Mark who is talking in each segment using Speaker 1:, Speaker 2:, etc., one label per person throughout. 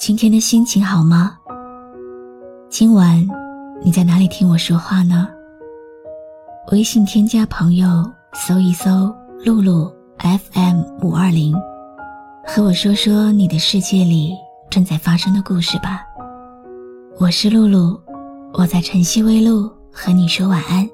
Speaker 1: 今天的心情好吗？今晚你在哪里听我说话呢？微信添加朋友，搜一搜“露露 FM 五二零”，和我说说你的世界里正在发生的故事吧。我是露露，我在晨曦微露和你说晚安。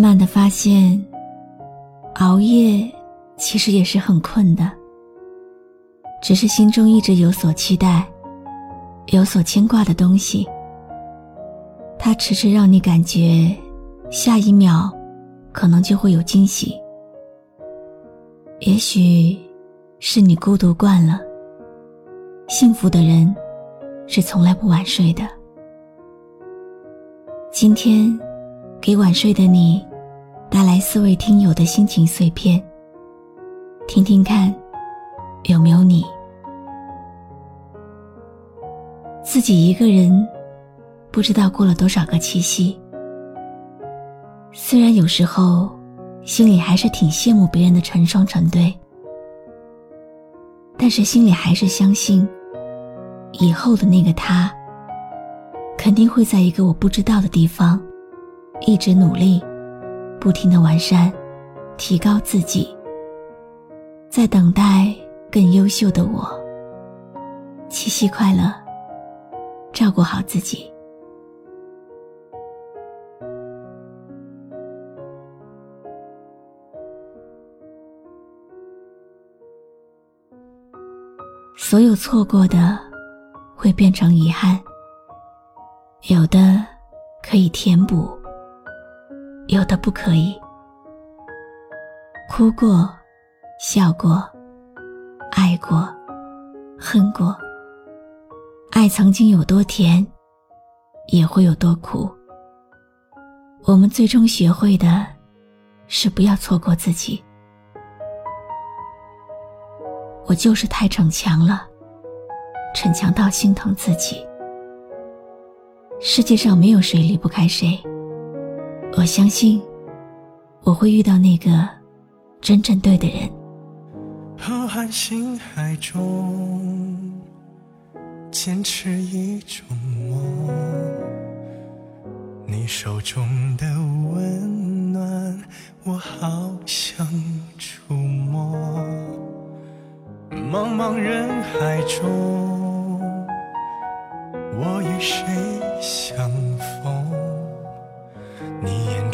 Speaker 1: 慢慢的发现，熬夜其实也是很困的。只是心中一直有所期待，有所牵挂的东西，它迟迟让你感觉下一秒可能就会有惊喜。也许是你孤独惯了，幸福的人是从来不晚睡的。今天。给晚睡的你带来四位听友的心情碎片，听听看，有没有你？自己一个人，不知道过了多少个七夕。虽然有时候心里还是挺羡慕别人的成双成对，但是心里还是相信，以后的那个他，肯定会在一个我不知道的地方。一直努力，不停的完善，提高自己，在等待更优秀的我。七夕快乐，照顾好自己。所有错过的，会变成遗憾；有的可以填补。有的不可以，哭过，笑过，爱过，恨过。爱曾经有多甜，也会有多苦。我们最终学会的，是不要错过自己。我就是太逞强了，逞强到心疼自己。世界上没有谁离不开谁。我相信，我会遇到那个真正对的人。
Speaker 2: 浩瀚星海中，坚持一种梦。你手中的温暖，我好想触摸。茫茫人海中，我与谁相逢？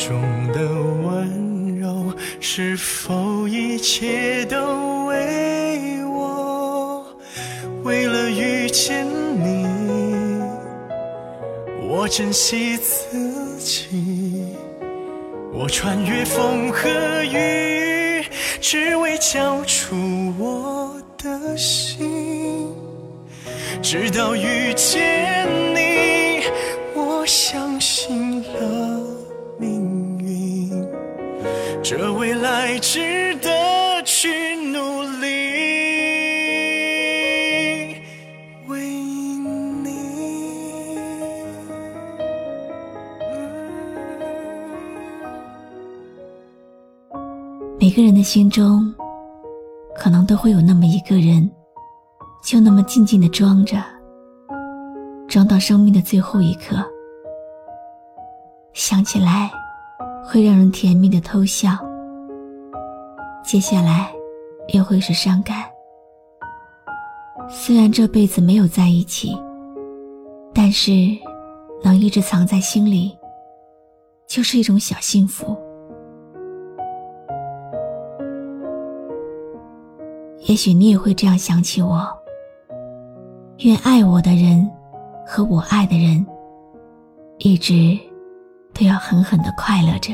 Speaker 2: 中的温柔，是否一切都为我？为了遇见你，我珍惜自己，我穿越风和雨，只为交出我的心。直到遇见你，我相这未来值得去努力，为你。
Speaker 1: 每个人的心中，可能都会有那么一个人，就那么静静的装着，装到生命的最后一刻，想起来。会让人甜蜜的偷笑，接下来又会是伤感。虽然这辈子没有在一起，但是能一直藏在心里，就是一种小幸福。也许你也会这样想起我。愿爱我的人和我爱的人，一直。都要狠狠的快乐着。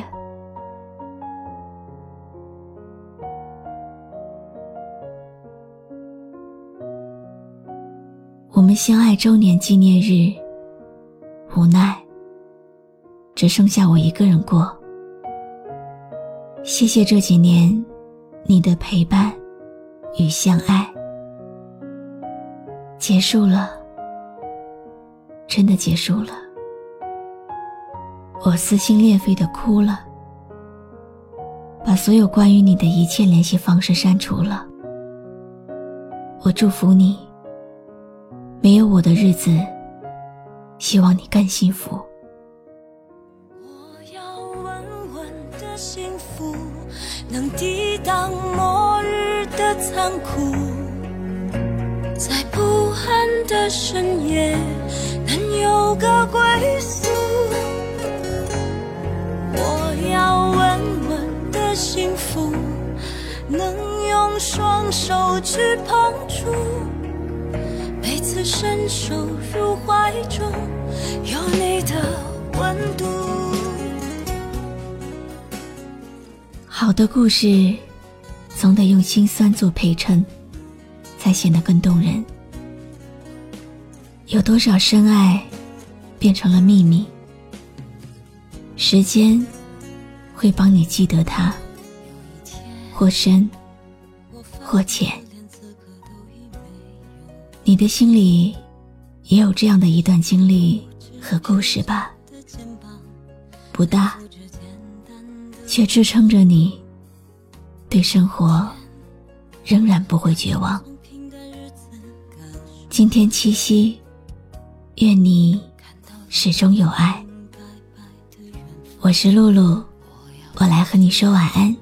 Speaker 1: 我们相爱周年纪念日，无奈只剩下我一个人过。谢谢这几年你的陪伴与相爱。结束了，真的结束了。我撕心裂肺的哭了，把所有关于你的一切联系方式删除了。我祝福你，没有我的日子，希望你更幸福。
Speaker 3: 我要稳稳的幸福，能抵挡末日的残酷。在不安的深夜，能有个归宿。我要稳稳的幸福，能用双手去碰触，手入怀中，有你的温度。
Speaker 1: 好的故事，总得用心酸做陪衬。才显得更动人。有多少深爱变成了秘密？时间会帮你记得它，或深或浅。你的心里也有这样的一段经历和故事吧？不大，却支撑着你对生活仍然不会绝望。今天七夕，愿你始终有爱。我是露露，我来和你说晚安。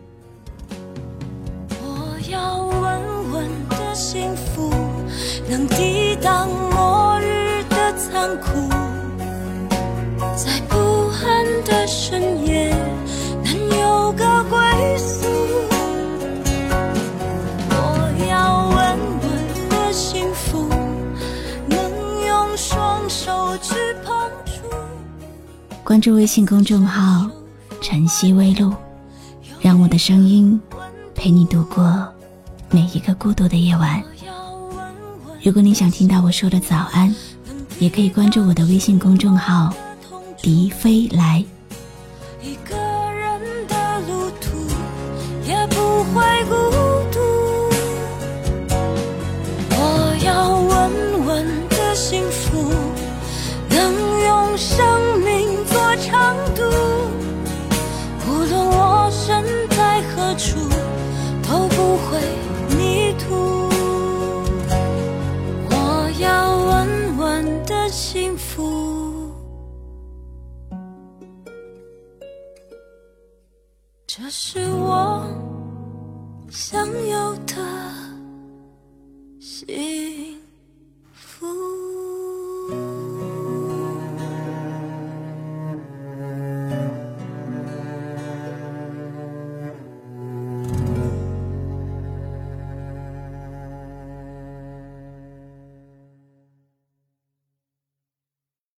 Speaker 3: 我要稳稳的幸福，能抵挡的残酷，在不安的深夜，能有个归宿。我要稳稳的幸福，能用双手去碰触。
Speaker 1: 关注微信公众号“晨曦微露”，让我的声音陪你度过每一个孤独的夜晚。如果你想听到我说的早安，也可以关注我的微信公众号“笛飞来”。
Speaker 3: 一个人的路途也不会孤独。我要稳稳的幸福，能用生命做长度。无论我身在何处，都不会这是我想要的幸福。